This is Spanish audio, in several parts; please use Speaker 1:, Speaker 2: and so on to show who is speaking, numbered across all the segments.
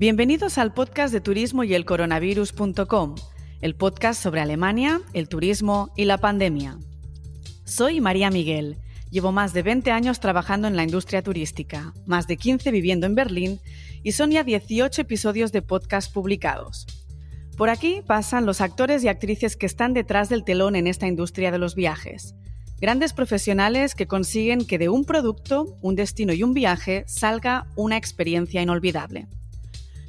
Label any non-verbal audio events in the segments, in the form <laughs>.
Speaker 1: Bienvenidos al podcast de turismo y el coronavirus.com, el podcast sobre Alemania, el turismo y la pandemia. Soy María Miguel. Llevo más de 20 años trabajando en la industria turística, más de 15 viviendo en Berlín y son ya 18 episodios de podcast publicados. Por aquí pasan los actores y actrices que están detrás del telón en esta industria de los viajes. Grandes profesionales que consiguen que de un producto, un destino y un viaje salga una experiencia inolvidable.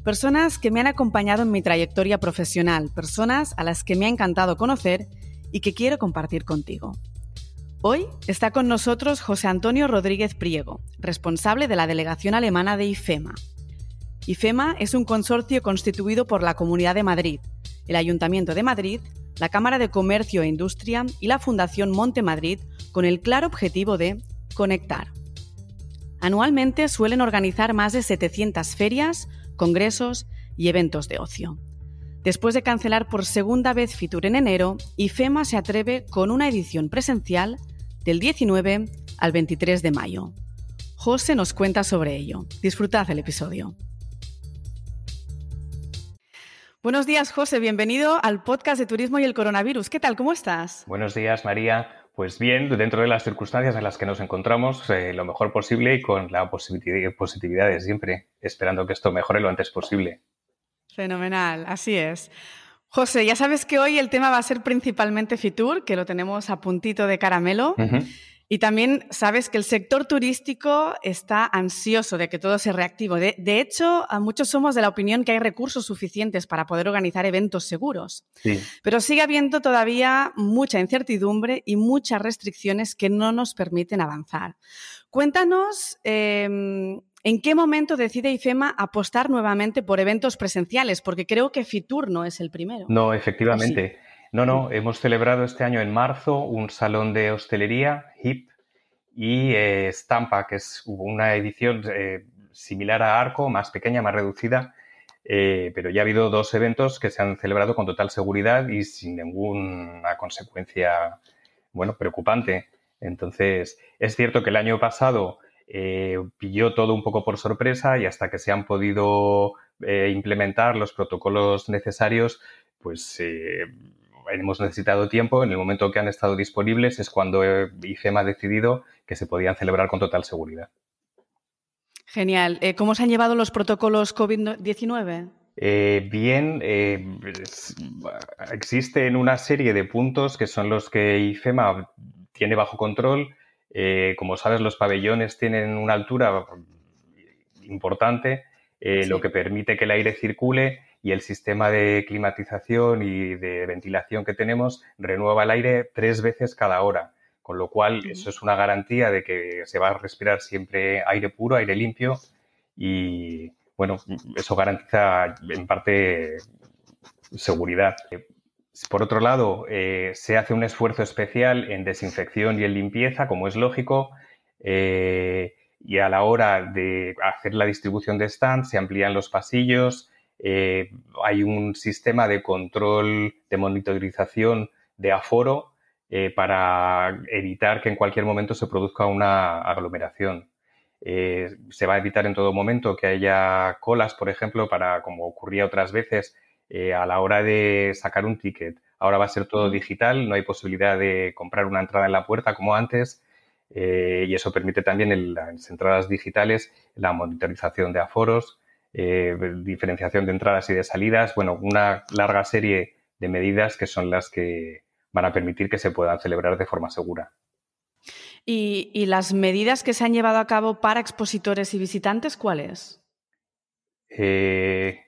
Speaker 1: Personas que me han acompañado en mi trayectoria profesional, personas a las que me ha encantado conocer y que quiero compartir contigo. Hoy está con nosotros José Antonio Rodríguez Priego, responsable de la delegación alemana de IFEMA. IFEMA es un consorcio constituido por la Comunidad de Madrid, el Ayuntamiento de Madrid, la Cámara de Comercio e Industria y la Fundación Monte Madrid con el claro objetivo de conectar. Anualmente suelen organizar más de 700 ferias, congresos y eventos de ocio. Después de cancelar por segunda vez Fitur en enero, IFEMA se atreve con una edición presencial del 19 al 23 de mayo. José nos cuenta sobre ello. Disfrutad el episodio. Buenos días, José. Bienvenido al podcast de Turismo y el Coronavirus. ¿Qué tal? ¿Cómo estás?
Speaker 2: Buenos días, María. Pues bien, dentro de las circunstancias en las que nos encontramos, eh, lo mejor posible y con la positividad de siempre, esperando que esto mejore lo antes posible.
Speaker 1: Fenomenal, así es. José, ya sabes que hoy el tema va a ser principalmente Fitur, que lo tenemos a puntito de caramelo. Y también sabes que el sector turístico está ansioso de que todo se reactive. De, hecho, muchos somos de la opinión que hay recursos suficientes para poder organizar eventos seguros. Pero sigue habiendo todavía mucha incertidumbre y muchas restricciones que no nos permiten avanzar. Cuéntanos em, en qué momento decide IFEMA apostar nuevamente por eventos presenciales, porque creo que Fitur no es el primero.
Speaker 2: No, efectivamente. No, no, hemos celebrado este año en marzo un salón de hostelería, HIP, y eh, Stampa, que es una edición eh, similar a Arco, más pequeña, más reducida, eh, pero ya ha habido dos eventos que se han celebrado con total seguridad y sin ninguna consecuencia, bueno, preocupante. Entonces, es cierto que el año pasado pilló todo un poco por sorpresa y hasta que se han podido implementar los protocolos necesarios, pues hemos necesitado tiempo, en el momento que han estado disponibles es cuando IFEMA ha decidido que se podían celebrar con total seguridad.
Speaker 1: Genial. Eh, ¿Cómo se han llevado los protocolos COVID-19?
Speaker 2: Eh, bien, eh, existen una serie de puntos que son los que IFEMA tiene bajo control. como sabes, los pabellones tienen una altura importante, lo que permite que el aire circule y el sistema de climatización y de ventilación que tenemos renueva el aire tres veces cada hora, con lo cual eso es una garantía de que se va a respirar siempre aire puro, aire limpio y bueno, eso garantiza en parte seguridad. Por otro lado, eh, se hace un esfuerzo especial en desinfección y en limpieza, como es lógico, eh, y a la hora de hacer la distribución de stands se amplían los pasillos, eh, hay un sistema de control, de monitorización de aforo eh, para evitar que en cualquier momento se produzca una aglomeración. Eh, se va a evitar en todo momento que haya colas, por ejemplo, para, como ocurría otras veces, a la hora de sacar un ticket. Ahora va a ser todo digital, no hay posibilidad de comprar una entrada en la puerta como antes. y eso permite también en las entradas digitales la monitorización de aforos, eh, diferenciación de entradas y de salidas, bueno, una larga serie de medidas que son las que van a permitir que se puedan celebrar de forma segura.
Speaker 1: ¿Y, las medidas que se han llevado a cabo para expositores y visitantes, cuáles? Eh,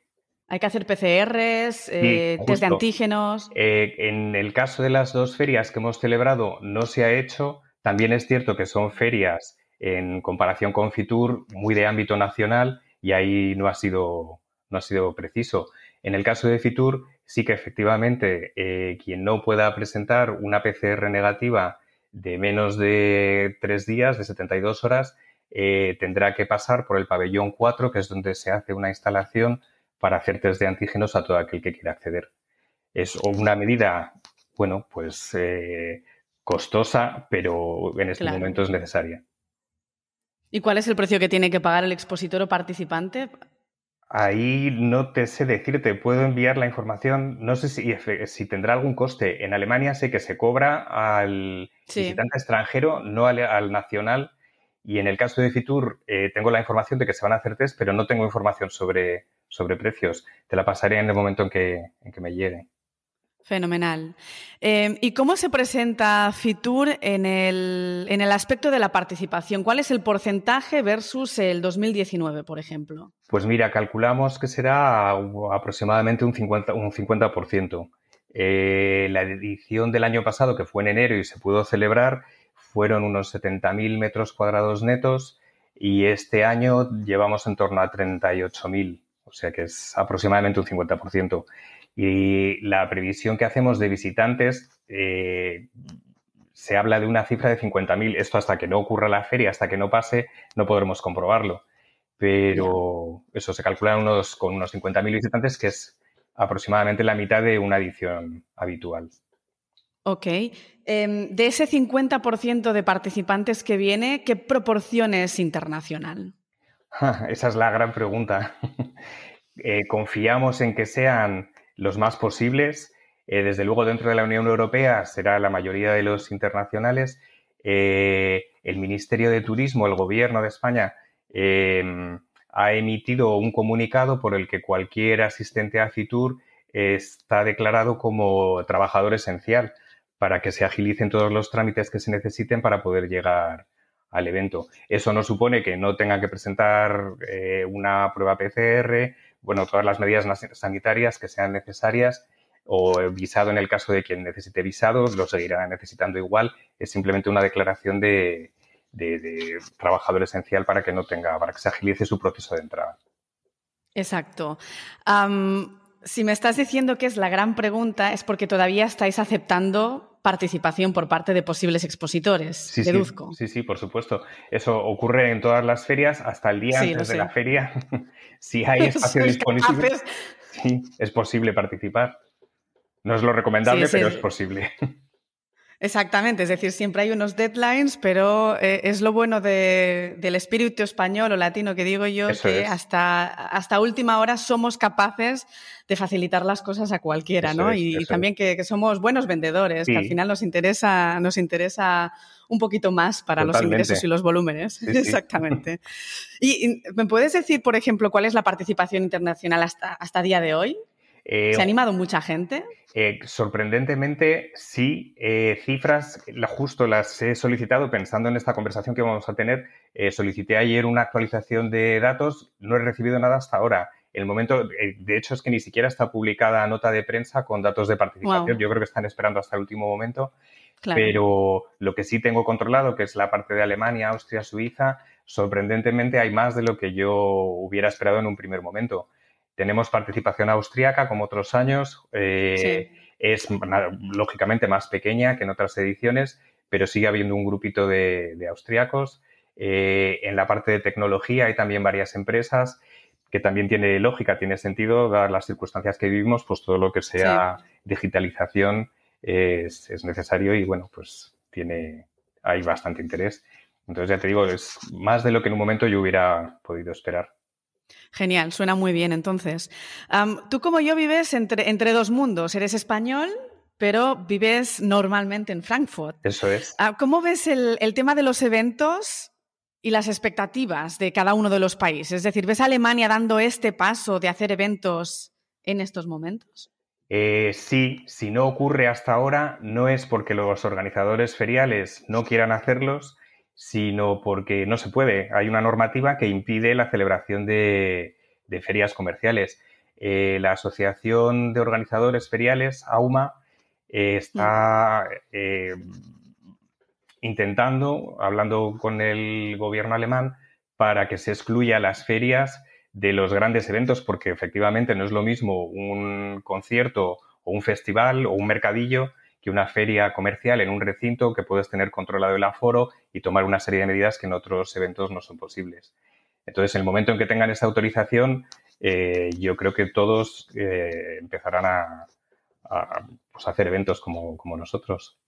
Speaker 1: Hay que hacer PCRs, eh, test de antígenos.
Speaker 2: en el caso de las dos ferias que hemos celebrado no se ha hecho. También es cierto que son ferias en comparación con Fitur muy de ámbito nacional y ahí no ha sido, no ha sido preciso. En el caso de Fitur, sí que efectivamente eh, quien no pueda presentar una PCR negativa de menos de tres días, de 72 horas, eh, tendrá que pasar por el pabellón 4, que es donde se hace una instalación para hacer test de antígenos a todo aquel que quiera acceder. Es una medida, bueno, pues eh, costosa, pero en este momento es necesaria.
Speaker 1: ¿Y cuál es el precio que tiene que pagar el expositor o participante?
Speaker 2: Ahí no te sé decirte, puedo enviar la información, no sé si, si tendrá algún coste. En Alemania sé que se cobra al visitante extranjero, no al, nacional. Y en el caso de Fitur eh, tengo la información de que se van a hacer test, pero no tengo información sobre, sobre precios. Te la pasaré en el momento en que, en que me llegue.
Speaker 1: Fenomenal. Em, ¿Y cómo se presenta Fitur en el, en el, aspecto de la participación? ¿Cuál es el porcentaje versus el 2019, por ejemplo?
Speaker 2: Pues mira, calculamos que será aproximadamente un 50%. Un 50%. Eh, la edición del año pasado, que fue en enero y se pudo celebrar, fueron unos 70.000 metros cuadrados netos y este año llevamos en torno a 38.000, o sea que es aproximadamente un 50%. Y la previsión que hacemos de visitantes eh, se habla de una cifra de 50.000. Esto hasta que no ocurra la feria, hasta que no pase, no podremos comprobarlo. Pero eso se calcula unos, con unos 50.000 visitantes, que es aproximadamente la mitad de una edición habitual.
Speaker 1: Ok. Em, de ese 50% de participantes que viene, ¿qué proporción es internacional? <laughs>
Speaker 2: Esa es la gran pregunta. <laughs> Eh, confiamos en que sean los más posibles. Eh, desde luego, dentro de la Unión Europea será la mayoría de los internacionales. Eh, el Ministerio de Turismo, el Gobierno de España, em, ha emitido un comunicado por el que cualquier asistente a Fitur está declarado como trabajador esencial para que se agilicen todos los trámites que se necesiten para poder llegar al evento. Eso no supone que no tengan que presentar eh, una prueba PCR, bueno, todas las medidas sanitarias que sean necesarias o visado en el caso de quien necesite visado, lo seguirá necesitando igual. Es simplemente una declaración de, trabajador esencial para que no tenga, para que se agilice su proceso de entrada.
Speaker 1: Exacto. si me estás diciendo que es la gran pregunta, es porque todavía estáis aceptando participación por parte de posibles expositores,
Speaker 2: sí,
Speaker 1: deduzco.
Speaker 2: Sí, sí, por supuesto. Eso ocurre en todas las ferias hasta el día antes de la feria. <laughs> si hay <laughs> espacio disponible, sí, es posible participar. No es lo recomendable, pero es posible. <laughs>
Speaker 1: Exactamente, es decir, siempre hay unos deadlines, pero eh, es lo bueno del espíritu español o latino que digo yo, que hasta, hasta última hora somos capaces de facilitar las cosas a cualquiera, ¿no? y, también que, somos buenos vendedores, que al final nos interesa, nos interesa un poquito más para los ingresos y los volúmenes. <laughs> Exactamente. Y, me puedes decir, por ejemplo, cuál es la participación internacional hasta, hasta día de hoy? ¿Se ha animado mucha gente?
Speaker 2: Eh, sorprendentemente, sí. Eh, cifras, justo las he solicitado pensando en esta conversación que vamos a tener. Eh, solicité ayer una actualización de datos, no he recibido nada hasta ahora. El momento, de hecho, es que ni siquiera está publicada nota de prensa con datos de participación. Yo creo que están esperando hasta el último momento. Pero lo que sí tengo controlado, que es la parte de Alemania, Austria, Suiza, sorprendentemente hay más de lo que yo hubiera esperado en un primer momento. Tenemos participación austríaca como otros años. Eh, es lógicamente más pequeña que en otras ediciones, pero sigue habiendo un grupito de, de austriacos. Eh, en la parte de tecnología hay también varias empresas que también tiene lógica, tiene sentido, dadas las circunstancias que vivimos, pues todo lo que sea digitalización es, es, necesario y bueno, pues tiene, hay bastante interés. Entonces ya te digo, es más de lo que en un momento yo hubiera podido esperar.
Speaker 1: Genial, suena muy bien entonces. tú como yo vives entre, entre dos mundos, eres español, pero vives normalmente en Frankfurt.
Speaker 2: Eso es.
Speaker 1: Ah, ¿Cómo ves el, tema de los eventos y las expectativas de cada uno de los países? Es decir, ¿ves a Alemania dando este paso de hacer eventos en estos momentos?
Speaker 2: Eh, sí, si no ocurre hasta ahora, no es porque los organizadores feriales no quieran hacerlos, sino porque no se puede. Hay una normativa que impide la celebración de, ferias comerciales. Eh, la Asociación de Organizadores Feriales, AUMA, eh, está eh, intentando, hablando con el gobierno alemán, para que se excluya las ferias de los grandes eventos, porque efectivamente no es lo mismo un concierto o un festival o un mercadillo que una feria comercial en un recinto que puedes tener controlado el aforo y tomar una serie de medidas que en otros eventos no son posibles. Entonces, en el momento en que tengan esa autorización, eh, yo creo que todos eh, empezarán a, pues, hacer eventos como, nosotros.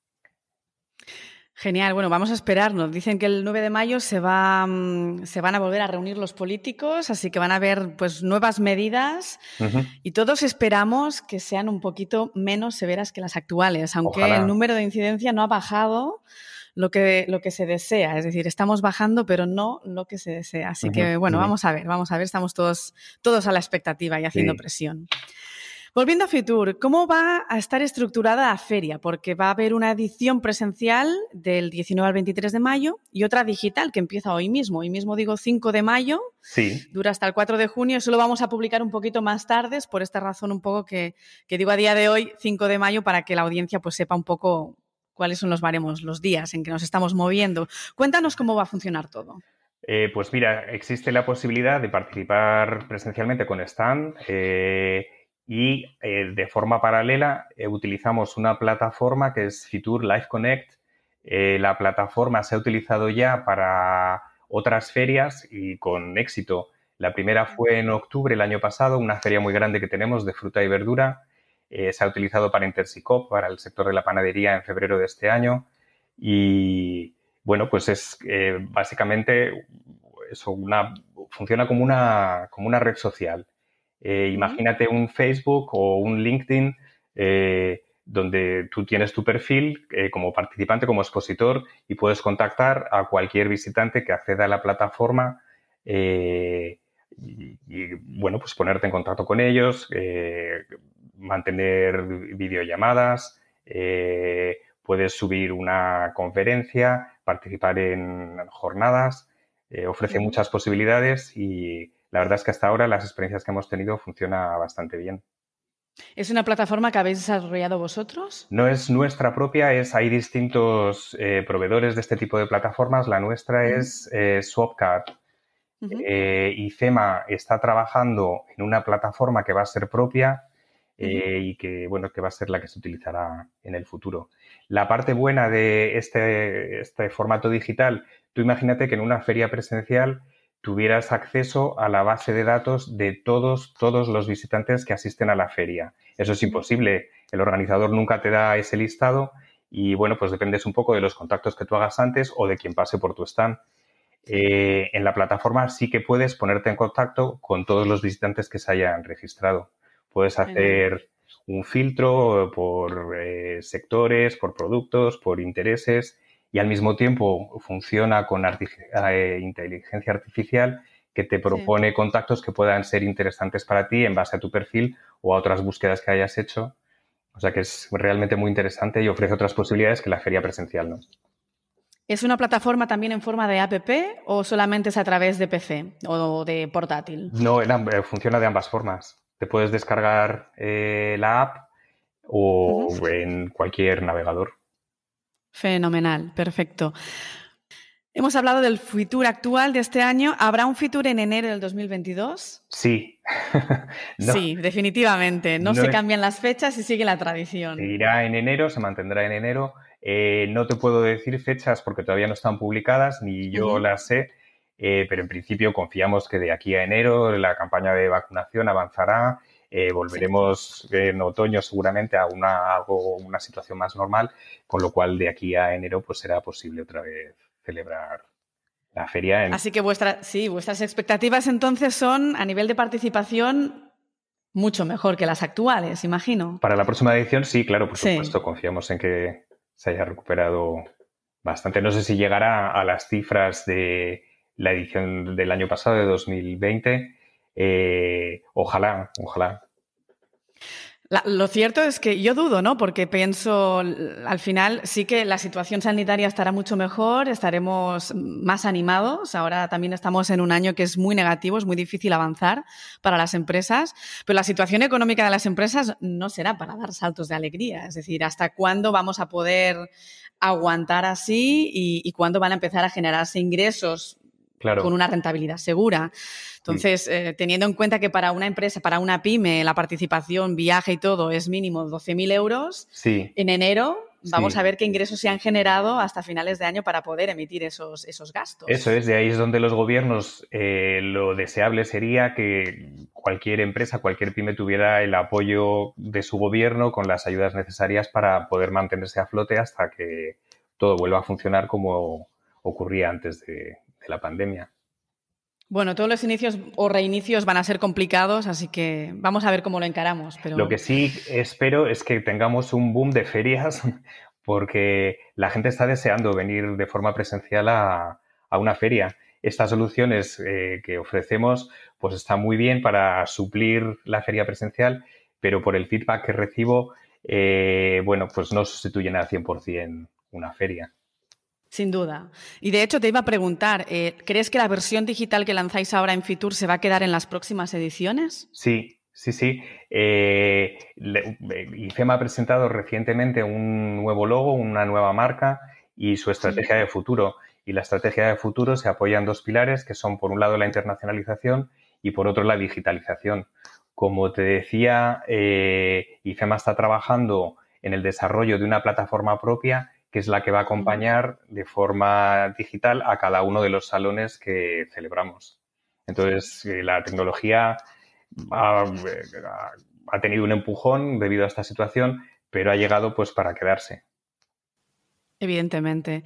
Speaker 1: Genial, bueno, vamos a esperarnos. Dicen que el 9 de mayo se, va, mm, se van a volver a reunir los políticos, así que van a haber pues, nuevas medidas y todos esperamos que sean un poquito menos severas que las actuales, aunque el número de incidencia no ha bajado lo que, lo que se desea. Es decir, estamos bajando, pero no lo que se desea. Así que, bueno, vamos a ver, vamos a ver, estamos todos, todos a la expectativa y haciendo presión. Volviendo a Fitur, ¿cómo va a estar estructurada la feria? Porque va a haber una edición presencial del 19 al 23 de mayo y otra digital que empieza hoy mismo. Hoy mismo digo 5 de mayo,
Speaker 2: sí.
Speaker 1: dura hasta el 4 de junio. Eso lo vamos a publicar un poquito más tarde, por esta razón un poco que, digo a día de hoy 5 de mayo para que la audiencia pues sepa un poco cuáles son los baremos, los días en que nos estamos moviendo. Cuéntanos cómo va a funcionar todo.
Speaker 2: Eh, pues mira, existe la posibilidad de participar presencialmente con stand. Eh, y eh, de forma paralela eh, utilizamos una plataforma que es Fitur Live Connect. Eh, la plataforma se ha utilizado ya para otras ferias y con éxito. La primera fue en octubre el año pasado, una feria muy grande que tenemos de fruta y verdura. se ha utilizado para Intersicop, para el sector de la panadería en febrero de este año. Y bueno, pues es básicamente eso, una, funciona como una, como una red social eh, imagínate un Facebook o un LinkedIn eh, donde tú tienes tu perfil eh, como participante, como expositor y puedes contactar a cualquier visitante que acceda a la plataforma y, bueno, pues ponerte en contacto con ellos, mantener videollamadas, puedes subir una conferencia, participar en jornadas, ofrece muchas posibilidades y la verdad es que hasta ahora las experiencias que hemos tenido funciona bastante bien.
Speaker 1: ¿Es una plataforma que habéis desarrollado vosotros?
Speaker 2: No es nuestra propia, es hay distintos eh, proveedores de este tipo de plataformas. La nuestra es eh, Swapcard. Eh, y CEMA está trabajando en una plataforma que va a ser propia y que, bueno, que va a ser la que se utilizará en el futuro. La parte buena de este, este formato digital, tú imagínate que en una feria presencial tuvieras acceso a la base de datos de todos, todos los visitantes que asisten a la feria. Eso es imposible. El organizador nunca te da ese listado y, bueno, pues dependes un poco de los contactos que tú hagas antes o de quien pase por tu stand. Eh, en la plataforma sí que puedes ponerte en contacto con todos los visitantes que se hayan registrado. Puedes hacer un filtro por eh, sectores, por productos, por intereses y al mismo tiempo funciona con eh, inteligencia artificial que te propone contactos que puedan ser interesantes para ti en base a tu perfil o a otras búsquedas que hayas hecho. O sea que es realmente muy interesante y ofrece otras posibilidades que la feria presencial no.
Speaker 1: ¿Es una plataforma también en forma de app o solamente es a través de PC o de portátil?
Speaker 2: No, eh, funciona de ambas formas. Te puedes descargar eh, la app o en cualquier navegador.
Speaker 1: Fenomenal, perfecto. Hemos hablado del futuro actual de este año. ¿Habrá un futuro en enero del 2022?
Speaker 2: Sí. <laughs>
Speaker 1: Sí, definitivamente. No, se cambian las fechas y sigue la tradición.
Speaker 2: Irá en enero, se mantendrá en enero. Eh, no te puedo decir fechas porque todavía no están publicadas, ni yo las sé, eh, pero en principio confiamos que de aquí a enero la campaña de vacunación avanzará eh, volveremos en otoño seguramente a una, algo, una situación más normal, con lo cual de aquí a enero pues será posible otra vez celebrar la feria.
Speaker 1: Así que vuestra, sí, vuestras expectativas entonces son a nivel de participación mucho mejor que las actuales, imagino.
Speaker 2: Para la próxima edición sí, claro, por supuesto, confiamos en que se haya recuperado bastante. No sé si llegará a las cifras de la edición del año pasado, de 2020. Eh, ojalá, ojalá
Speaker 1: lo cierto es que yo dudo, ¿no? Porque pienso, al final sí que la situación sanitaria estará mucho mejor, estaremos más animados. Ahora también estamos en un año que es muy negativo, es muy difícil avanzar para las empresas, pero la situación económica de las empresas no será para dar saltos de alegría. Es decir, ¿hasta cuándo vamos a poder aguantar así y, y cuándo van a empezar a generarse ingresos con una rentabilidad segura. Entonces, eh, teniendo en cuenta que para una empresa, para una pyme, la participación, viaje y todo es mínimo 12.000 euros, en enero vamos a ver qué ingresos se han generado hasta finales de año para poder emitir esos, esos gastos.
Speaker 2: Eso es, de ahí es donde los gobiernos, eh, lo deseable sería que cualquier empresa, cualquier pyme tuviera el apoyo de su gobierno con las ayudas necesarias para poder mantenerse a flote hasta que todo vuelva a funcionar como ocurría antes de la pandemia.
Speaker 1: Bueno, todos los inicios o reinicios van a ser complicados, así que vamos a ver cómo lo encaramos. Pero...
Speaker 2: Lo que sí espero es que tengamos un boom de ferias, <laughs> porque la gente está deseando venir de forma presencial a, una feria. Estas soluciones eh, que ofrecemos pues están muy bien para suplir la feria presencial, pero por el feedback que recibo, eh, bueno, pues no sustituyen al 100% una feria.
Speaker 1: Sin duda. Y de hecho te iba a preguntar, eh, ¿crees que la versión digital que lanzáis ahora en Fitur se va a quedar en las próximas ediciones?
Speaker 2: Sí, sí, sí. Eh, IFEMA ha presentado recientemente un nuevo logo, una nueva marca y su estrategia de futuro. Y la estrategia de futuro se apoya en dos pilares, que son por un lado la internacionalización y por otro la digitalización. Como te decía, eh, IFEMA está trabajando en el desarrollo de una plataforma propia que es la que va a acompañar de forma digital a cada uno de los salones que celebramos. Entonces, eh, la tecnología ha, tenido un empujón debido a esta situación, pero ha llegado pues para quedarse.
Speaker 1: Evidentemente.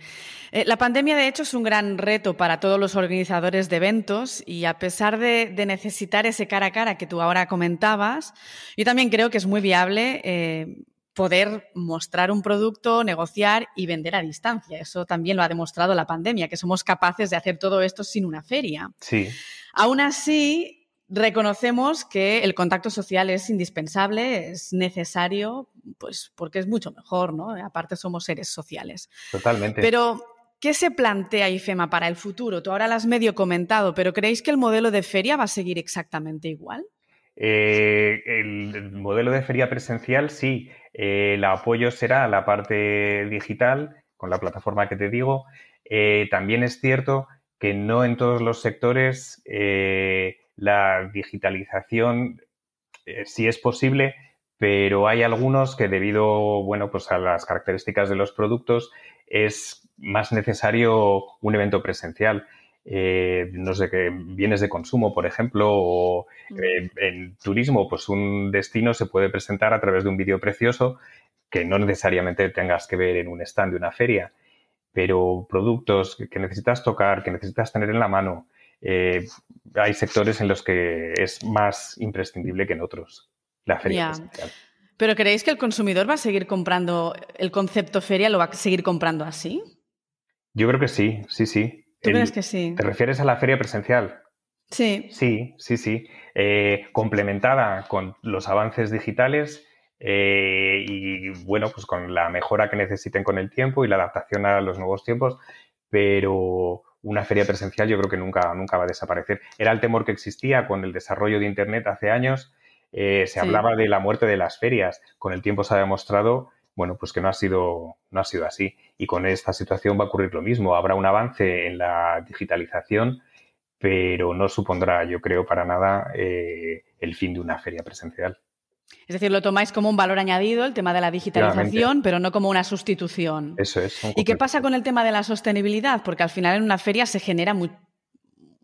Speaker 1: Eh, la pandemia, de hecho, es un gran reto para todos los organizadores de eventos y a pesar de, necesitar ese cara a cara que tú ahora comentabas, yo también creo que es muy viable eh, poder mostrar un producto, negociar y vender a distancia. Eso también lo ha demostrado la pandemia, que somos capaces de hacer todo esto sin una feria.
Speaker 2: Sí.
Speaker 1: Aún así, reconocemos que el contacto social es indispensable, es necesario, pues porque es mucho mejor, ¿no? Aparte somos seres sociales.
Speaker 2: Totalmente.
Speaker 1: Pero ¿Qué se plantea IFEMA para el futuro? Tú ahora lo has medio comentado, pero ¿creéis que el modelo de feria va a seguir exactamente igual?
Speaker 2: Eh, el modelo de feria presencial, sí. Eh, el apoyo será la parte digital, con la plataforma que te digo. Eh, también es cierto que no en todos los sectores la digitalización sí es posible, pero hay algunos que debido bueno, pues a las características de los productos es más necesario un evento presencial. Eh, no sé qué, bienes de consumo, por ejemplo, o eh, en turismo, pues un destino se puede presentar a través de un vídeo precioso que no necesariamente tengas que ver en un stand de una feria, pero productos que necesitas tocar, que necesitas tener en la mano, eh, hay sectores en los que es más imprescindible que en otros la feria.
Speaker 1: ¿Pero creéis que el consumidor va a seguir comprando el concepto feria, lo va a seguir comprando así?
Speaker 2: Yo creo que sí, sí, sí.
Speaker 1: ¿Tú crees que sí?
Speaker 2: ¿Te refieres a la feria presencial?
Speaker 1: Sí.
Speaker 2: Sí, sí, sí. Eh, complementada con los avances digitales eh, y, bueno, pues con la mejora que necesiten con el tiempo y la adaptación a los nuevos tiempos, pero una feria presencial yo creo que nunca, nunca va a desaparecer. Era el temor que existía con el desarrollo de Internet hace años. Eh, se hablaba de la muerte de las ferias. Con el tiempo se ha demostrado bueno, pues que no ha sido, no ha sido así. Y con esta situación va a ocurrir lo mismo. Habrá un avance en la digitalización, pero no supondrá, yo creo, para nada eh, el fin de una feria presencial.
Speaker 1: Es decir, lo tomáis como un valor añadido, el tema de la digitalización, pero no como una sustitución.
Speaker 2: Eso es.
Speaker 1: ¿Y qué pasa con el tema de la sostenibilidad? Porque al final en una feria se genera muy,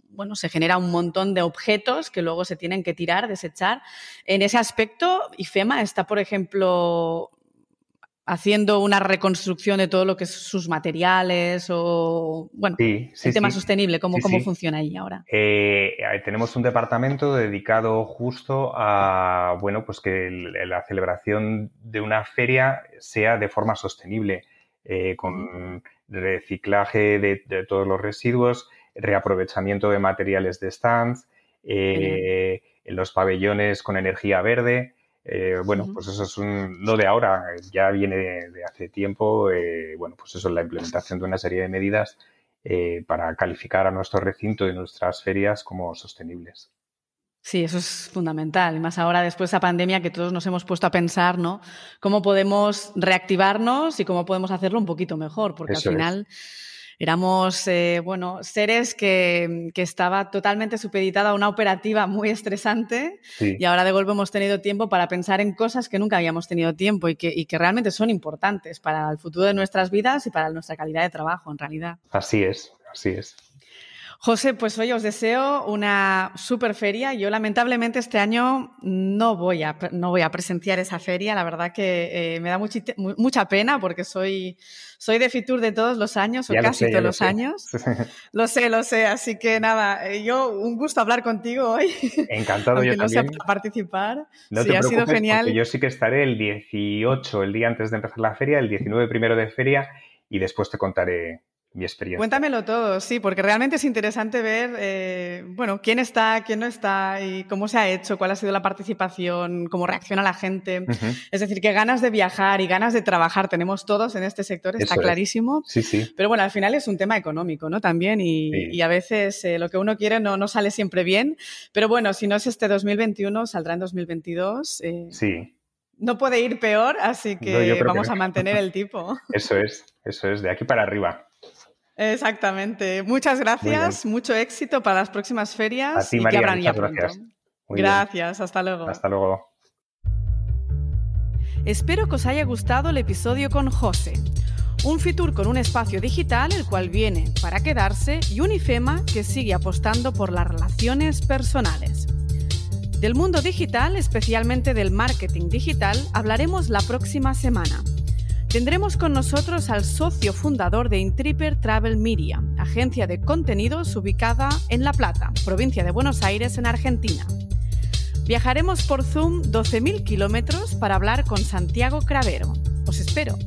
Speaker 1: bueno, se genera un montón de objetos que luego se tienen que tirar, desechar. En ese aspecto, IFEMA está, por ejemplo, haciendo una reconstrucción de todo lo que es sus materiales o, bueno, el tema sostenible, ¿cómo, cómo funciona ahí ahora?
Speaker 2: Eh, tenemos un departamento dedicado justo a, bueno, pues que la celebración de una feria sea de forma sostenible, eh, con reciclaje de, todos los residuos, reaprovechamiento de materiales de stands, eh, los pabellones con energía verde, eh, bueno, pues eso es un, no de ahora, ya viene de, hace tiempo, eh, bueno, pues eso es la implementación de una serie de medidas eh, para calificar a nuestro recinto y nuestras ferias como sostenibles.
Speaker 1: Sí, eso es fundamental. Y más ahora, después de esa pandemia, que todos nos hemos puesto a pensar, ¿no? Cómo podemos reactivarnos y cómo podemos hacerlo un poquito mejor, porque al final éramos, eh, bueno, seres que, que, estaba totalmente supeditada a una operativa muy estresante y ahora de golpe hemos tenido tiempo para pensar en cosas que nunca habíamos tenido tiempo y que, y que realmente son importantes para el futuro de nuestras vidas y para nuestra calidad de trabajo, en realidad.
Speaker 2: Así es, así es.
Speaker 1: José, pues hoy os deseo una super feria. Yo lamentablemente este año no voy a, no voy a presenciar esa feria. La verdad que eh, me da mucha pena porque soy, soy de Fitur de todos los años, o casi todos los años. <laughs> lo sé, lo sé. Así que nada, eh, yo un gusto hablar contigo hoy.
Speaker 2: Encantado <laughs> yo
Speaker 1: no
Speaker 2: también.
Speaker 1: Sea participar.
Speaker 2: No sí, ha sido genial. Yo sí que estaré el 18, el día antes de empezar la feria, el 19 primero de feria, y después te contaré mi experiencia.
Speaker 1: Cuéntamelo todo, sí, porque realmente es interesante ver, eh, bueno, quién está, quién no está y cómo se ha hecho, cuál ha sido la participación, cómo reacciona la gente. Es decir, qué ganas de viajar y ganas de trabajar tenemos todos en este sector, está clarísimo.
Speaker 2: Sí, sí.
Speaker 1: Pero bueno, al final es un tema económico, ¿no? También y, a veces eh, lo que uno quiere no, no sale siempre bien. Pero bueno, si no es este 2021, saldrá en 2022.
Speaker 2: Eh, sí.
Speaker 1: No puede ir peor, así que vamos a mantener el tipo. <laughs>
Speaker 2: Eso es, eso es, de aquí para arriba.
Speaker 1: Exactamente. Muchas gracias, mucho éxito para las próximas ferias
Speaker 2: y
Speaker 1: que
Speaker 2: habrán
Speaker 1: ya
Speaker 2: Gracias.
Speaker 1: gracias, hasta luego.
Speaker 2: Hasta luego.
Speaker 1: Espero que os haya gustado el episodio con José. Un Fitur con un espacio digital, el cual viene para quedarse, y un IFEMA que sigue apostando por las relaciones personales. Del mundo digital, especialmente del marketing digital, hablaremos la próxima semana. Tendremos con nosotros al socio fundador de Intripper Travel Media, agencia de contenidos ubicada en La Plata, provincia de Buenos Aires, en Argentina. Viajaremos por Zoom 12.000 kilómetros para hablar con Santiago Cravero. Os espero.